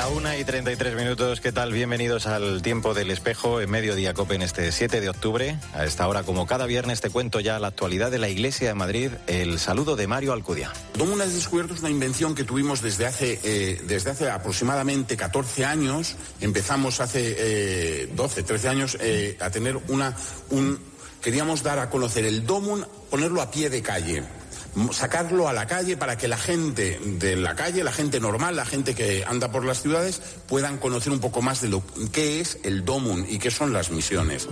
La una y 33 minutos, ¿qué tal? Bienvenidos al tiempo del espejo en Mediodía Cope en este 7 de octubre. A esta hora, como cada viernes, te cuento ya la actualidad de la Iglesia de Madrid. El saludo de Mario Alcudia. Domo has descubierto es una invención que tuvimos desde hace, eh, desde hace aproximadamente 14 años. Empezamos hace eh, 12, 13 años eh, a tener una... Un, queríamos dar a conocer el Domun, ponerlo a pie de calle sacarlo a la calle para que la gente de la calle, la gente normal, la gente que anda por las ciudades, puedan conocer un poco más de lo que es el DOMUN y qué son las misiones.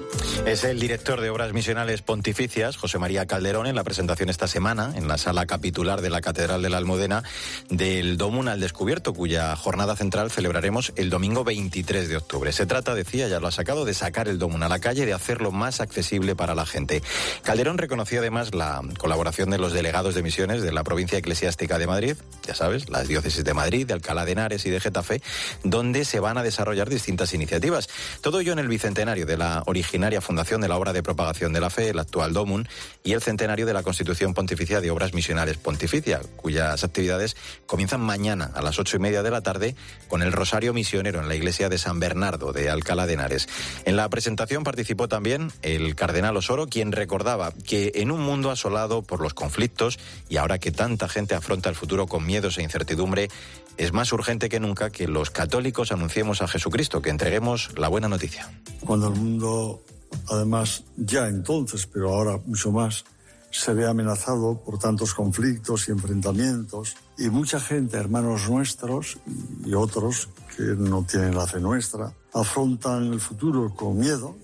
Es el director de Obras Misionales Pontificias, José María Calderón, en la presentación esta semana en la sala capitular de la Catedral de la Almudena del DOMUN al Descubierto, cuya jornada central celebraremos el domingo 23 de octubre. Se trata, decía, ya lo ha sacado, de sacar el DOMUN a la calle, de hacerlo más accesible para la gente. Calderón reconoció además la colaboración de los delegados de misiones de la provincia eclesiástica de Madrid, ya sabes, las diócesis de Madrid, de Alcalá de Henares y de Getafe, donde se van a desarrollar distintas iniciativas. Todo ello en el bicentenario de la originaria fundación de la obra de propagación de la fe, el actual DOMUN, y el centenario de la Constitución Pontificia de Obras Misionales Pontificia, cuyas actividades comienzan mañana a las ocho y media de la tarde con el Rosario Misionero en la iglesia de San Bernardo de Alcalá de Henares. En la presentación participó también el cardenal Osoro, quien recordaba que en un mundo asolado por los conflictos, y ahora que tanta gente afronta el futuro con miedos e incertidumbre, es más urgente que nunca que los católicos anunciemos a Jesucristo, que entreguemos la buena noticia. Cuando el mundo, además, ya entonces, pero ahora mucho más, se ve amenazado por tantos conflictos y enfrentamientos, y mucha gente, hermanos nuestros y otros que no tienen la fe nuestra, afrontan el futuro con miedo,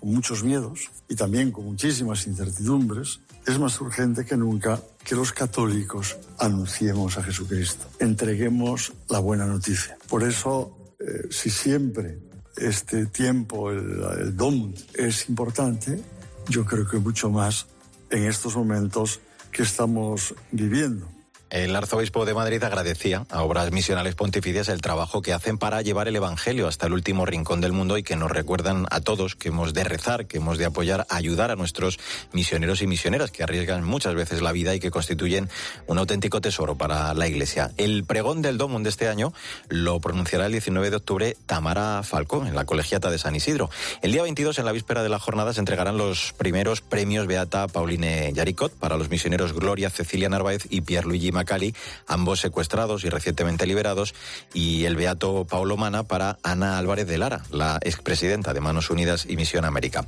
con muchos miedos y también con muchísimas incertidumbres, es más urgente que nunca que los católicos anunciemos a Jesucristo, entreguemos la buena noticia. Por eso, eh, si siempre este tiempo, el, el DOM, es importante, yo creo que mucho más en estos momentos que estamos viviendo. El arzobispo de Madrid agradecía a Obras Misionales Pontificias el trabajo que hacen para llevar el Evangelio hasta el último rincón del mundo y que nos recuerdan a todos que hemos de rezar, que hemos de apoyar, ayudar a nuestros misioneros y misioneras que arriesgan muchas veces la vida y que constituyen un auténtico tesoro para la Iglesia. El pregón del Domum de este año lo pronunciará el 19 de octubre Tamara Falcó en la Colegiata de San Isidro. El día 22, en la víspera de la jornada, se entregarán los primeros premios Beata Pauline Yaricot para los misioneros Gloria Cecilia Narváez y Pierluigi Macali, ambos secuestrados y recientemente liberados, y el beato Paulo Mana para Ana Álvarez de Lara, la expresidenta de Manos Unidas y Misión América.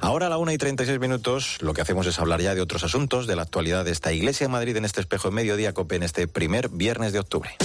Ahora a la una y 36 minutos lo que hacemos es hablar ya de otros asuntos, de la actualidad de esta Iglesia de Madrid en este espejo en mediodía COPE en este primer viernes de octubre.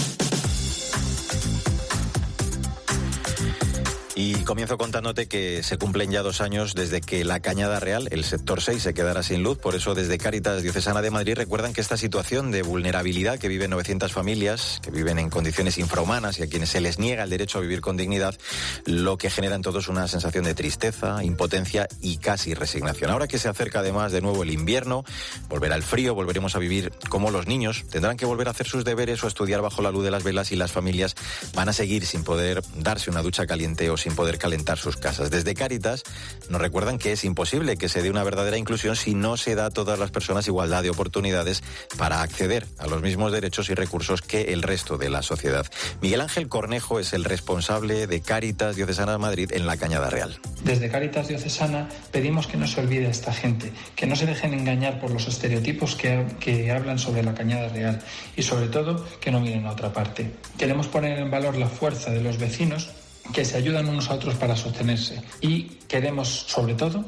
Y comienzo contándote que se cumplen ya dos años desde que la Cañada Real, el sector 6, se quedara sin luz. Por eso, desde Cáritas Diocesana de Madrid recuerdan que esta situación de vulnerabilidad que viven 900 familias, que viven en condiciones infrahumanas y a quienes se les niega el derecho a vivir con dignidad, lo que genera en todos una sensación de tristeza, impotencia y casi resignación. Ahora que se acerca además de nuevo el invierno, volverá el frío, volveremos a vivir como los niños, tendrán que volver a hacer sus deberes o estudiar bajo la luz de las velas y las familias van a seguir sin poder darse una ducha caliente o sin poder calentar sus casas. Desde Cáritas nos recuerdan que es imposible que se dé una verdadera inclusión si no se da a todas las personas igualdad de oportunidades para acceder a los mismos derechos y recursos que el resto de la sociedad. Miguel Ángel Cornejo es el responsable de Cáritas Diocesana de Madrid en la Cañada Real. Desde Cáritas Diocesana pedimos que no se olvide esta gente, que no se dejen engañar por los estereotipos que, que hablan sobre la Cañada Real y sobre todo que no miren a otra parte. Queremos poner en valor la fuerza de los vecinos que se ayudan unos a otros para sostenerse y queremos, sobre todo,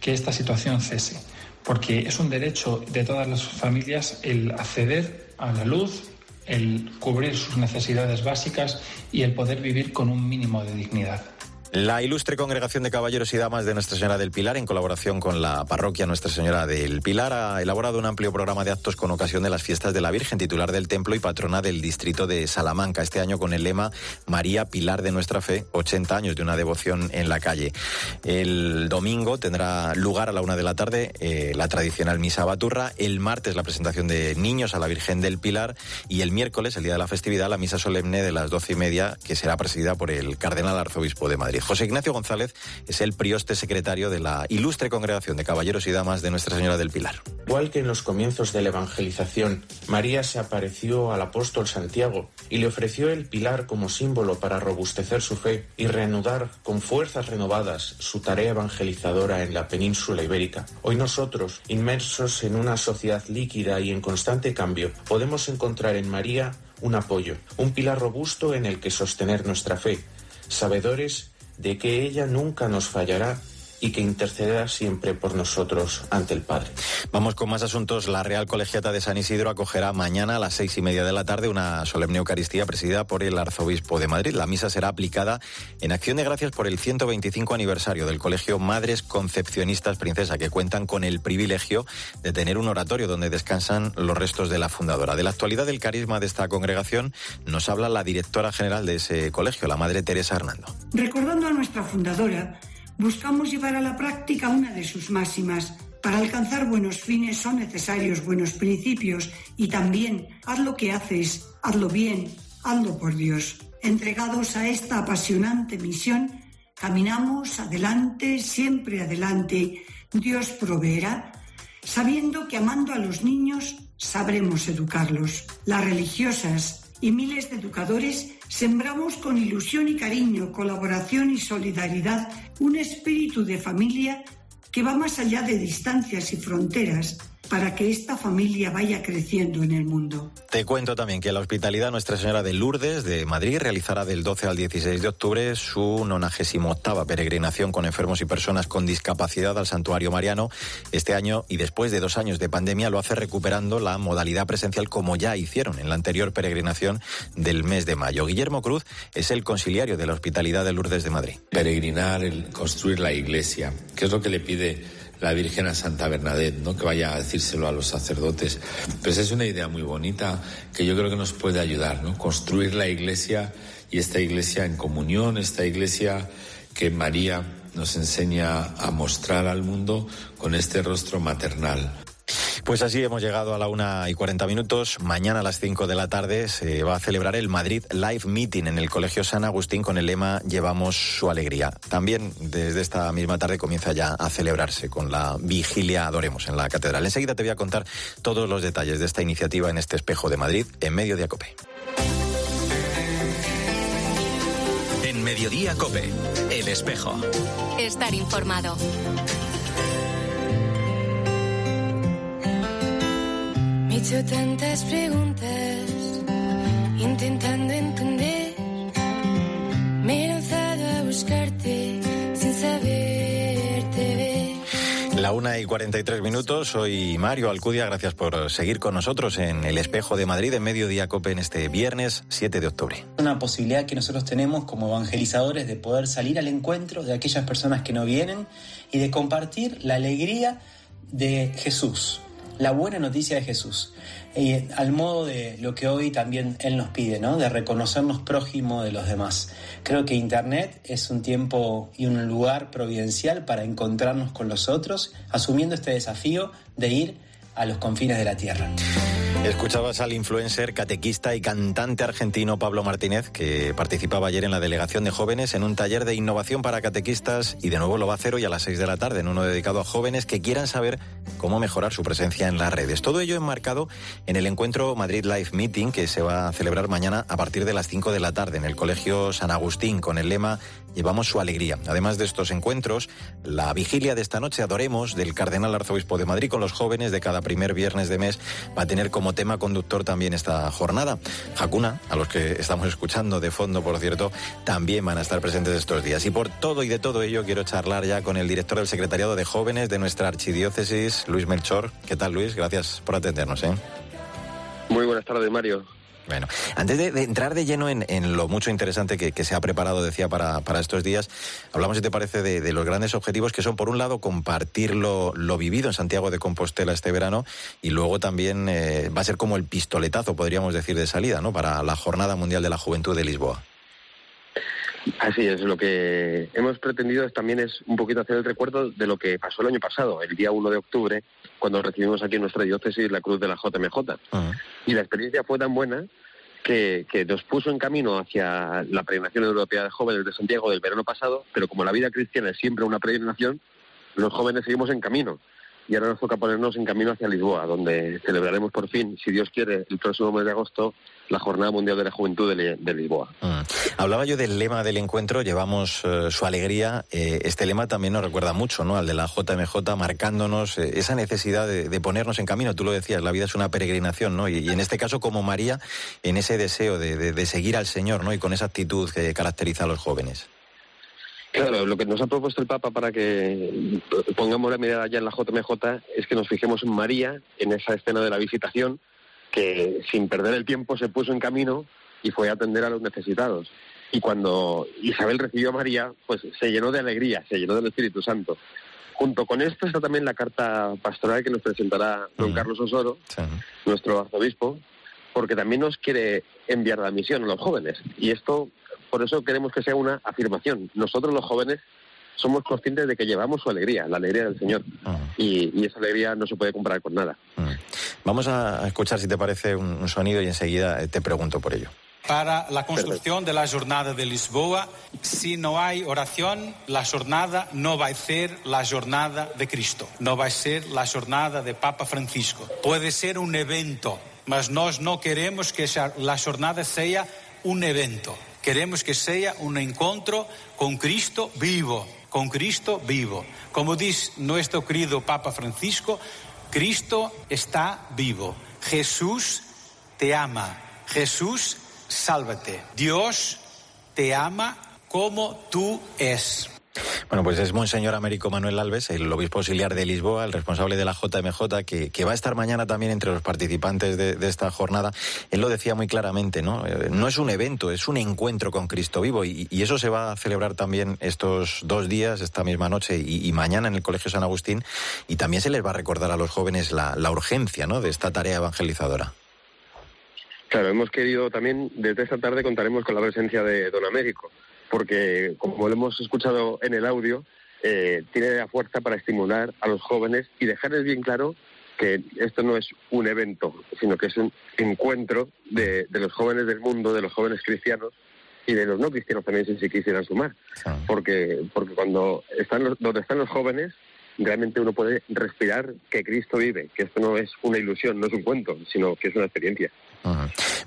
que esta situación cese, porque es un derecho de todas las familias el acceder a la luz, el cubrir sus necesidades básicas y el poder vivir con un mínimo de dignidad. La ilustre congregación de caballeros y damas de Nuestra Señora del Pilar, en colaboración con la parroquia Nuestra Señora del Pilar, ha elaborado un amplio programa de actos con ocasión de las fiestas de la Virgen, titular del templo y patrona del distrito de Salamanca, este año con el lema María Pilar de nuestra fe, 80 años de una devoción en la calle. El domingo tendrá lugar a la una de la tarde eh, la tradicional misa baturra, el martes la presentación de niños a la Virgen del Pilar y el miércoles, el día de la festividad, la misa solemne de las doce y media, que será presidida por el cardenal arzobispo de Madrid. José Ignacio González es el prioste secretario de la ilustre congregación de caballeros y damas de Nuestra Señora del Pilar. Igual que en los comienzos de la evangelización, María se apareció al apóstol Santiago y le ofreció el pilar como símbolo para robustecer su fe y reanudar con fuerzas renovadas su tarea evangelizadora en la península ibérica. Hoy nosotros, inmersos en una sociedad líquida y en constante cambio, podemos encontrar en María un apoyo, un pilar robusto en el que sostener nuestra fe, sabedores de que ella nunca nos fallará y que interceda siempre por nosotros ante el Padre. Vamos con más asuntos. La Real Colegiata de San Isidro acogerá mañana a las seis y media de la tarde una solemne Eucaristía presidida por el Arzobispo de Madrid. La misa será aplicada en acción de gracias por el 125 aniversario del Colegio Madres Concepcionistas Princesa, que cuentan con el privilegio de tener un oratorio donde descansan los restos de la fundadora. De la actualidad del carisma de esta congregación nos habla la directora general de ese colegio, la Madre Teresa Hernando. Recordando a nuestra fundadora, buscamos llevar a la práctica una de sus máximas. Para alcanzar buenos fines son necesarios buenos principios y también haz lo que haces, hazlo bien, hazlo por Dios. Entregados a esta apasionante misión, caminamos adelante, siempre adelante. Dios proveerá, sabiendo que amando a los niños sabremos educarlos. Las religiosas y miles de educadores sembramos con ilusión y cariño, colaboración y solidaridad un espíritu de familia que va más allá de distancias y fronteras para que esta familia vaya creciendo en el mundo. Te cuento también que la Hospitalidad Nuestra Señora de Lourdes de Madrid realizará del 12 al 16 de octubre su 98 peregrinación con enfermos y personas con discapacidad al Santuario Mariano. Este año y después de dos años de pandemia lo hace recuperando la modalidad presencial como ya hicieron en la anterior peregrinación del mes de mayo. Guillermo Cruz es el conciliario de la Hospitalidad de Lourdes de Madrid. Peregrinar, el construir la iglesia, ¿qué es lo que le pide la Virgen a Santa Bernadette, ¿no? que vaya a decírselo a los sacerdotes. Pues es una idea muy bonita que yo creo que nos puede ayudar, ¿no? Construir la iglesia y esta iglesia en comunión, esta iglesia que María nos enseña a mostrar al mundo con este rostro maternal. Pues así hemos llegado a la una y cuarenta minutos. Mañana a las cinco de la tarde se va a celebrar el Madrid Live Meeting en el Colegio San Agustín con el lema Llevamos su alegría. También desde esta misma tarde comienza ya a celebrarse con la vigilia Adoremos en la Catedral. Enseguida te voy a contar todos los detalles de esta iniciativa en este espejo de Madrid en medio de Acope. En Mediodía Cope, El Espejo. Estar informado. Hecho tantas preguntas, intentando entender. Me he lanzado a buscarte sin saberte ver. La una y 43 minutos, soy Mario Alcudia, gracias por seguir con nosotros en el espejo de Madrid en Mediodía Cope en este viernes 7 de octubre. Una posibilidad que nosotros tenemos como evangelizadores de poder salir al encuentro de aquellas personas que no vienen y de compartir la alegría de Jesús, la buena noticia de Jesús. Y al modo de lo que hoy también Él nos pide, ¿no? De reconocernos prójimo de los demás. Creo que Internet es un tiempo y un lugar providencial para encontrarnos con los otros, asumiendo este desafío de ir a los confines de la tierra. Escuchabas al influencer, catequista y cantante argentino Pablo Martínez, que participaba ayer en la delegación de jóvenes en un taller de innovación para catequistas y de nuevo lo va a hacer hoy a las 6 de la tarde en uno dedicado a jóvenes que quieran saber cómo mejorar su presencia en las redes. Todo ello enmarcado en el encuentro Madrid Live Meeting que se va a celebrar mañana a partir de las 5 de la tarde en el Colegio San Agustín con el lema Llevamos su alegría. Además de estos encuentros, la vigilia de esta noche Adoremos del Cardenal Arzobispo de Madrid con los jóvenes de cada primer viernes de mes va a tener como tema conductor también esta jornada. Hakuna, a los que estamos escuchando de fondo, por cierto, también van a estar presentes estos días. Y por todo y de todo ello quiero charlar ya con el director del Secretariado de Jóvenes de nuestra archidiócesis, Luis Melchor. ¿Qué tal, Luis? Gracias por atendernos. ¿eh? Muy buenas tardes, Mario. Bueno, antes de, entrar de lleno en, lo mucho interesante que, se ha preparado, decía, para, estos días, hablamos, si te parece, de, los grandes objetivos que son, por un lado, compartir lo, lo, vivido en Santiago de Compostela este verano y luego también eh, va a ser como el pistoletazo, podríamos decir, de salida, ¿no? Para la Jornada Mundial de la Juventud de Lisboa. Así es, lo que hemos pretendido es, también es un poquito hacer el recuerdo de lo que pasó el año pasado, el día 1 de octubre, cuando recibimos aquí en nuestra diócesis la cruz de la JMJ. Uh -huh. Y la experiencia fue tan buena que, que, nos puso en camino hacia la peregrinación europea de jóvenes de Santiago del verano pasado, pero como la vida cristiana es siempre una peregrinación, los jóvenes seguimos en camino. Y ahora nos toca ponernos en camino hacia Lisboa, donde celebraremos por fin, si Dios quiere, el próximo mes de agosto, la Jornada Mundial de la Juventud de, Lisboa. Mm. Hablaba yo del lema del encuentro, llevamos eh, su alegría. Eh, este lema también nos recuerda mucho ¿no? al de la JMJ, marcándonos eh, esa necesidad de, ponernos en camino. Tú lo decías, la vida es una peregrinación, ¿no? Y, en este caso, como María, en ese deseo de, de seguir al Señor, ¿no? Y con esa actitud que caracteriza a los jóvenes. Claro, lo que nos ha propuesto el Papa para que pongamos la mirada ya en la JMJ es que nos fijemos en María, en esa escena de la visitación, que sin perder el tiempo se puso en camino y fue a atender a los necesitados. Y cuando Isabel recibió a María, pues se llenó de alegría, se llenó del Espíritu Santo. Junto con esto está también la carta pastoral que nos presentará don Carlos Osoro, nuestro arzobispo, porque también nos quiere enviar la misión a los jóvenes. Y esto por eso queremos que sea una afirmación. Nosotros los jóvenes somos conscientes de que llevamos su alegría, la alegría del Señor. Ah. Y, esa alegría no se puede comprar con nada. Ah. Vamos a escuchar, si te parece, un, sonido y enseguida eh, te pregunto por ello. Para la construcción de la jornada de Lisboa, si no hay oración, la jornada no va a ser la jornada de Cristo, no va a ser la jornada de Papa Francisco. Puede ser un evento, mas nós no queremos que la jornada sea un evento. Queremos que sea un encuentro con Cristo vivo, con Cristo vivo. Como dice nuestro querido Papa Francisco, Cristo está vivo. Jesús te ama. Jesús, sálvate. Dios te ama como tú es. Bueno, pues es Monseñor Américo Manuel Alves, el obispo auxiliar de Lisboa, el responsable de la JMJ, que, va a estar mañana también entre los participantes de, esta jornada. Él lo decía muy claramente, ¿no? Eh, no es un evento, es un encuentro con Cristo vivo y, eso se va a celebrar también estos dos días, esta misma noche y, mañana en el Colegio San Agustín. Y también se les va a recordar a los jóvenes la, la urgencia, ¿no? De esta tarea evangelizadora. Claro, hemos querido también, desde esta tarde contaremos con la presencia de Don Américo porque, como lo hemos escuchado en el audio, eh, tiene la fuerza para estimular a los jóvenes y dejarles bien claro que esto no es un evento, sino que es un encuentro de, los jóvenes del mundo, de los jóvenes cristianos y de los no cristianos también si se quisieran sumar. Porque, porque cuando están donde están los jóvenes, realmente uno puede respirar que Cristo vive, que esto no es una ilusión, no es un cuento, sino que es una experiencia.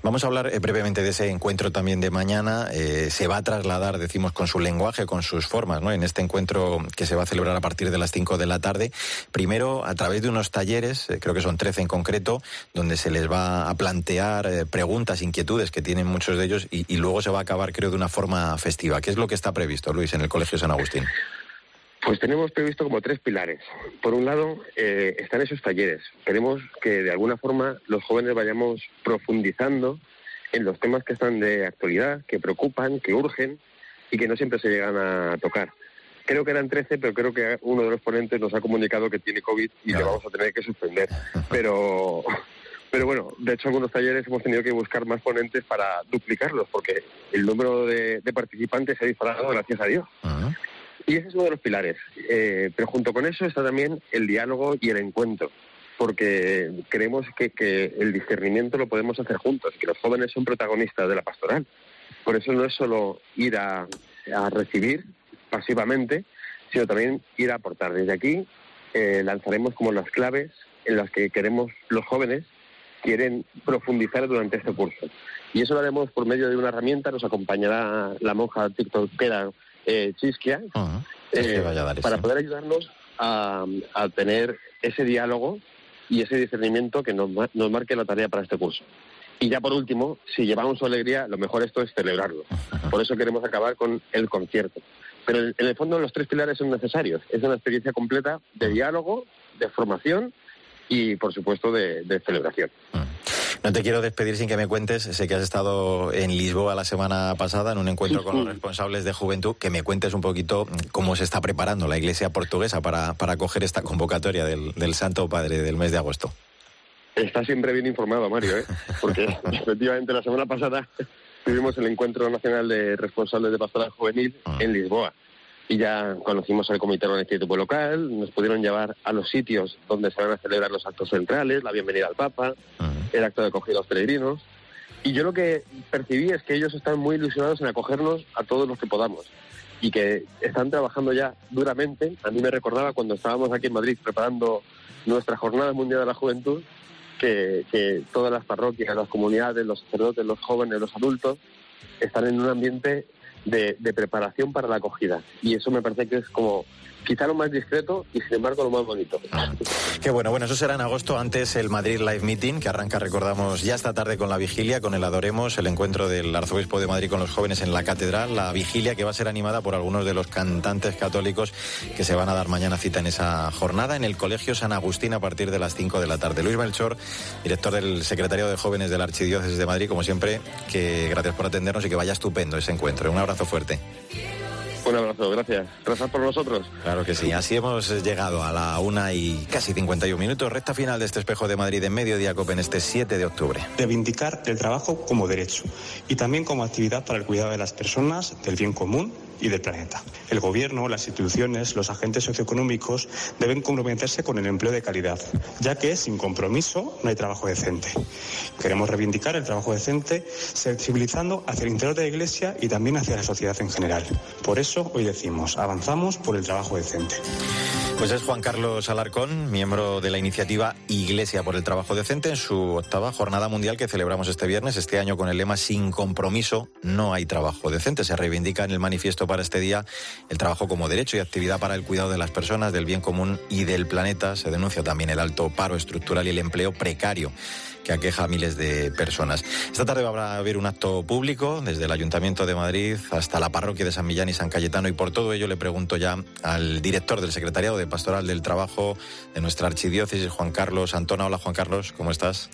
Vamos a hablar eh, brevemente de ese encuentro también de mañana. Eh, se va a trasladar, decimos, con su lenguaje, con sus formas, ¿no? En este encuentro que se va a celebrar a partir de las 5 de la tarde. Primero, a través de unos talleres, eh, creo que son 13 en concreto, donde se les va a plantear preguntas, inquietudes que tienen muchos de ellos y, y luego se va a acabar, creo, de una forma festiva. ¿Qué es lo que está previsto, Luis, en el Colegio San Agustín? Pues tenemos previsto como tres pilares. Por un lado, eh, están esos talleres. Queremos que de alguna forma los jóvenes vayamos profundizando en los temas que están de actualidad, que preocupan, que urgen y que no siempre se llegan a tocar. Creo que eran 13, pero creo que uno de los ponentes nos ha comunicado que tiene COVID y que vamos a tener que suspender. Pero, pero bueno, de hecho, algunos talleres hemos tenido que buscar más ponentes para duplicarlos, porque el número de, participantes se ha disparado, gracias a Dios. Y ese es uno de los pilares. Eh, pero junto con eso está también el diálogo y el encuentro, porque creemos que, el discernimiento lo podemos hacer juntos, que los jóvenes son protagonistas de la pastoral. Por eso no es solo ir a, recibir pasivamente, sino también ir a aportar. Desde aquí eh, lanzaremos como las claves en las que queremos los jóvenes quieren profundizar durante este curso. Y eso lo haremos por medio de una herramienta, nos acompañará la monja tiktokera eh, Chisquia, eh, para poder ayudarnos a, tener ese diálogo y ese discernimiento que nos, nos marque la tarea para este curso. Y ya por último, si llevamos su alegría, lo mejor esto es celebrarlo. Por eso queremos acabar con el concierto. Pero en el fondo los tres pilares son necesarios. Es una experiencia completa de diálogo, de formación y, por supuesto, de, celebración. No te quiero despedir sin que me cuentes, sé que has estado en Lisboa la semana pasada en un encuentro con los responsables de juventud, que me cuentes un poquito cómo se está preparando la Iglesia portuguesa para, para acoger esta convocatoria del, del Santo Padre del mes de agosto. Está siempre bien informado, Mario, ¿eh? porque efectivamente la semana pasada tuvimos el Encuentro Nacional de Responsables de Pastoral Juvenil ah. en Lisboa y ya conocimos al comité organizativo local, nos pudieron llevar a los sitios donde se van a celebrar los actos centrales, la bienvenida al Papa, el acto de acogida a los peregrinos. Y yo lo que percibí es que ellos están muy ilusionados en acogernos a todos los que podamos y que están trabajando ya duramente. A mí me recordaba cuando estábamos aquí en Madrid preparando nuestra Jornada Mundial de la Juventud, que, que todas las parroquias, las comunidades, los sacerdotes, los jóvenes, los adultos, están en un ambiente de, de preparación para la acogida. Y eso me parece que es como quizá lo más discreto y sin embargo lo más bonito. Qué bueno, bueno, eso será en agosto, antes el Madrid Live Meeting, que arranca, recordamos, ya esta tarde con la vigilia, con el Adoremos, el encuentro del Arzobispo de Madrid con los jóvenes en la catedral, la vigilia que va a ser animada por algunos de los cantantes católicos que se van a dar mañana cita en esa jornada en el Colegio San Agustín a partir de las 5 de la tarde. Luis Melchor, director del Secretariado de Jóvenes de la Archidiócesis de Madrid, como siempre, que gracias por atendernos y que vaya estupendo ese encuentro. Un abrazo fuerte. Un abrazo, gracias. Gracias por nosotros. Claro que sí, así hemos llegado a la una y casi 51 minutos, recta final de este espejo de Madrid en Mediodía Cope en este 7 de octubre. Reivindicar el trabajo como derecho y también como actividad para el cuidado de las personas, del bien común y del planeta. El gobierno, las instituciones, los agentes socioeconómicos deben comprometerse con el empleo de calidad, ya que sin compromiso no hay trabajo decente. Queremos reivindicar el trabajo decente sensibilizando hacia el interior de la Iglesia y también hacia la sociedad en general. Por eso hoy decimos, avanzamos por el trabajo decente. Pues es Juan Carlos Alarcón, miembro de la iniciativa Iglesia por el Trabajo Decente, en su octava jornada mundial que celebramos este viernes, este año con el lema Sin compromiso no hay trabajo decente. Se reivindica en el manifiesto para este día el trabajo como derecho y actividad para el cuidado de las personas, del bien común y del planeta. Se denuncia también el alto paro estructural y el empleo precario que aqueja a miles de personas. Esta tarde va a haber un acto público desde el Ayuntamiento de Madrid hasta la parroquia de San Millán y San Cayetano y por todo ello le pregunto ya al director del Secretariado de Pastoral del Trabajo de nuestra archidiócesis, Juan Carlos Antona. Hola Juan Carlos, ¿cómo estás?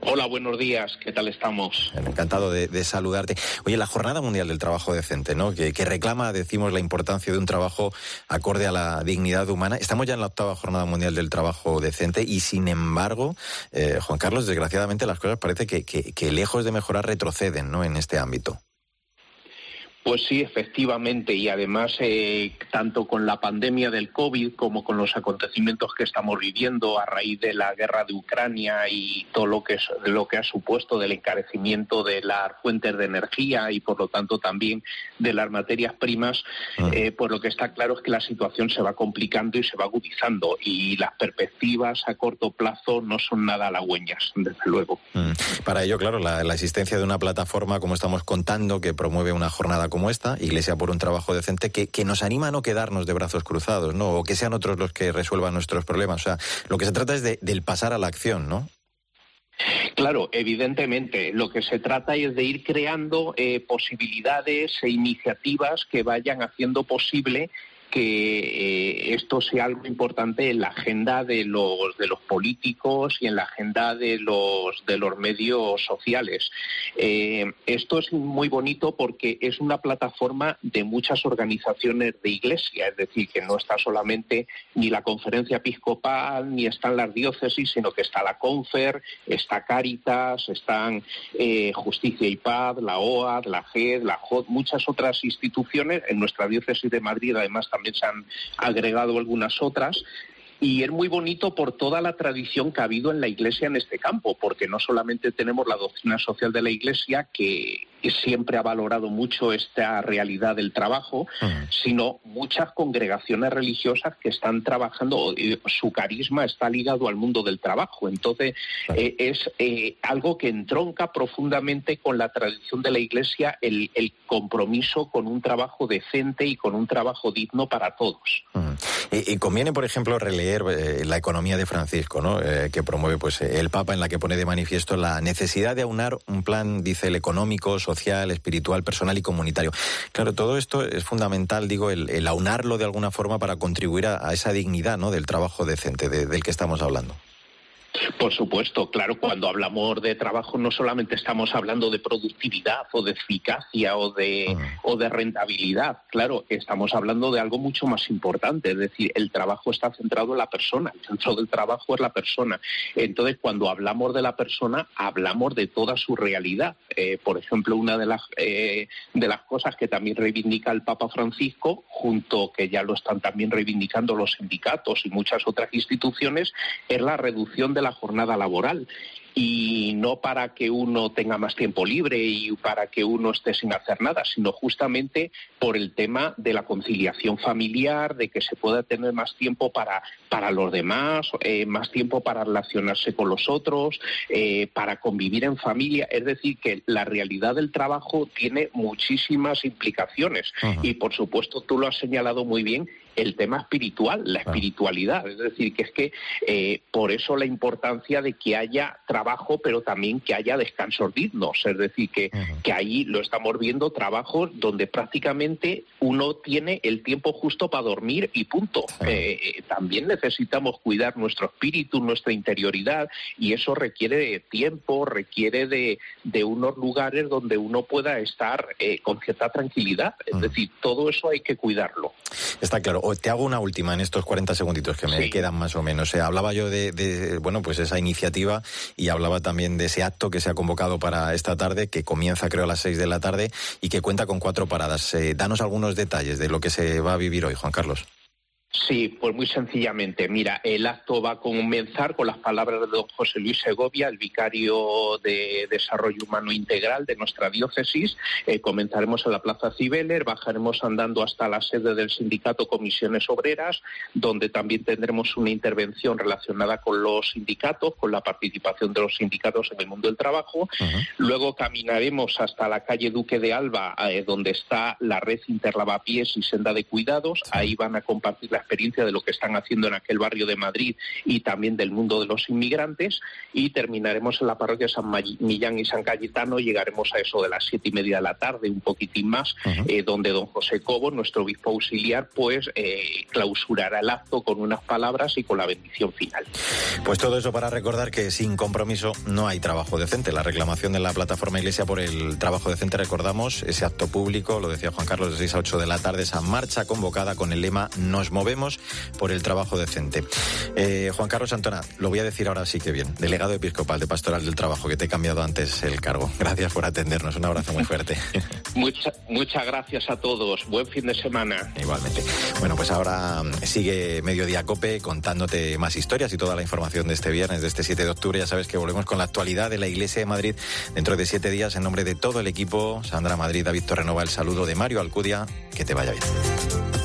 Hola, buenos días, ¿qué tal estamos? Encantado de, de, saludarte. Oye, la Jornada Mundial del Trabajo Decente, ¿no? Que, que, reclama, decimos, la importancia de un trabajo acorde a la dignidad humana. Estamos ya en la octava Jornada Mundial del Trabajo Decente y, sin embargo, eh, Juan Carlos, desgraciadamente las cosas parece que, que lejos de mejorar retroceden, ¿no? En este ámbito. Pues sí, efectivamente, y además eh, tanto con la pandemia del COVID como con los acontecimientos que estamos viviendo a raíz de la guerra de Ucrania y todo lo que, es, lo que ha supuesto del encarecimiento de las fuentes de energía y por lo tanto también de las materias primas, eh, pues lo que está claro es que la situación se va complicando y se va agudizando y las perspectivas a corto plazo no son nada halagüeñas, desde luego. Para ello, claro, la, la existencia de una plataforma, como estamos contando, que promueve una jornada como esta, Iglesia por un trabajo decente, que, que, nos anima a no quedarnos de brazos cruzados, ¿no? O que sean otros los que resuelvan nuestros problemas. O sea, lo que se trata es de, del pasar a la acción, ¿no? Claro, evidentemente, lo que se trata es de ir creando eh, posibilidades e iniciativas que vayan haciendo posible que eh, esto sea algo importante en la agenda de los de los políticos y en la agenda de los de los medios sociales. Eh, esto es muy bonito porque es una plataforma de muchas organizaciones de iglesia, es decir, que no está solamente ni la conferencia episcopal ni están las diócesis, sino que está la Confer, está Caritas, están eh, Justicia y Paz, la OAD, la GED, la JOD, muchas otras instituciones. En nuestra diócesis de Madrid, además, también se han agregado algunas otras. Y es muy bonito por toda la tradición que ha habido en la Iglesia en este campo, porque no solamente tenemos la doctrina social de la Iglesia, que siempre ha valorado mucho esta realidad del trabajo, uh-huh. sino muchas congregaciones religiosas que están trabajando, su carisma está ligado al mundo del trabajo. Entonces, eh, es eh, algo que entronca profundamente con la tradición de la Iglesia, el, el, compromiso con un trabajo decente y con un trabajo digno para todos. Uh-huh. Y, y, conviene, por ejemplo, releer eh, la economía de Francisco, ¿no? Eh, que promueve pues el Papa, en la que pone de manifiesto la necesidad de aunar un plan, dice, el económico, social, espiritual, personal y comunitario. Claro, todo esto es fundamental, digo, el, aunarlo de alguna forma para contribuir a, esa dignidad ¿no? del trabajo decente de, del que estamos hablando. Por supuesto, claro, cuando hablamos de trabajo no solamente estamos hablando de productividad o de eficacia o de, uh-huh. o de rentabilidad, claro, estamos hablando de algo mucho más importante, es decir, el trabajo está centrado en la persona, el centro del trabajo es la persona. Entonces, cuando hablamos de la persona, hablamos de toda su realidad. Eh, por ejemplo, una de las, eh, de las cosas que también reivindica el Papa Francisco, junto que ya lo están también reivindicando los sindicatos y muchas otras instituciones, es la reducción de la jornada laboral y no para que uno tenga más tiempo libre y para que uno esté sin hacer nada, sino justamente por el tema de la conciliación familiar, de que se pueda tener más tiempo para, para los demás, eh, más tiempo para relacionarse con los otros, eh, para convivir en familia. Es decir, que la realidad del trabajo tiene muchísimas implicaciones y, por supuesto, tú lo has señalado muy bien el tema espiritual, la espiritualidad. Es decir, que es que eh, por eso la importancia de que haya trabajo, pero también que haya descansos dignos. Es decir, que, que ahí lo estamos viendo trabajos donde prácticamente uno tiene el tiempo justo para dormir y punto. Eh, eh, también necesitamos cuidar nuestro espíritu, nuestra interioridad, y eso requiere de tiempo, requiere de, de unos lugares donde uno pueda estar con cierta tranquilidad. Es decir, todo eso hay que cuidarlo. Está claro te hago una última en estos 40 segunditos que me quedan más o menos. Eh, hablaba yo de, bueno, pues esa iniciativa y hablaba también de ese acto que se ha convocado para esta tarde, que comienza creo a las 6 de la tarde y que cuenta con cuatro paradas. Eh, danos algunos detalles de lo que se va a vivir hoy, Juan Carlos. Sí, pues muy sencillamente. Mira, el acto va a comenzar con las palabras de don José Luis Segovia, el vicario de Desarrollo Humano Integral de nuestra diócesis. Eh, comenzaremos en la Plaza Cibeler, bajaremos andando hasta la sede del sindicato Comisiones Obreras, donde también tendremos una intervención relacionada con los sindicatos, con la participación de los sindicatos en el mundo del trabajo. Luego caminaremos hasta la calle Duque de Alba, eh, donde está la red Interlavapiés y Senda de Cuidados. Ahí van a compartir experiencia de lo que están haciendo en aquel barrio de Madrid y también del mundo de los inmigrantes y terminaremos en la parroquia San Millán y San Cayetano, llegaremos a eso de las siete y media de la tarde, un poquitín más, eh, donde don José Cobo, nuestro obispo auxiliar, pues eh, clausurará el acto con unas palabras y con la bendición final. Pues todo eso para recordar que sin compromiso no hay trabajo decente. La reclamación de la plataforma Iglesia por el trabajo decente, recordamos, ese acto público, lo decía Juan Carlos, de 6 a 8 de la tarde, esa marcha convocada con el lema Nos movemos vemos por el trabajo decente. Eh, Juan Carlos Antona, lo voy a decir ahora sí que bien, delegado episcopal de Pastoral del Trabajo, que te he cambiado antes el cargo. Gracias por atendernos, un abrazo muy fuerte. muchas gracias a todos, buen fin de semana. Igualmente. Bueno, pues ahora mm, sigue Mediodía Cope contándote más historias y toda la información de este viernes, de este 7 de octubre. Ya sabes que volvemos con la actualidad de la Iglesia de Madrid dentro de siete días en nombre de todo el equipo. Sandra Madrid, David Torrenova, el saludo de Mario Alcudia. Que te vaya bien.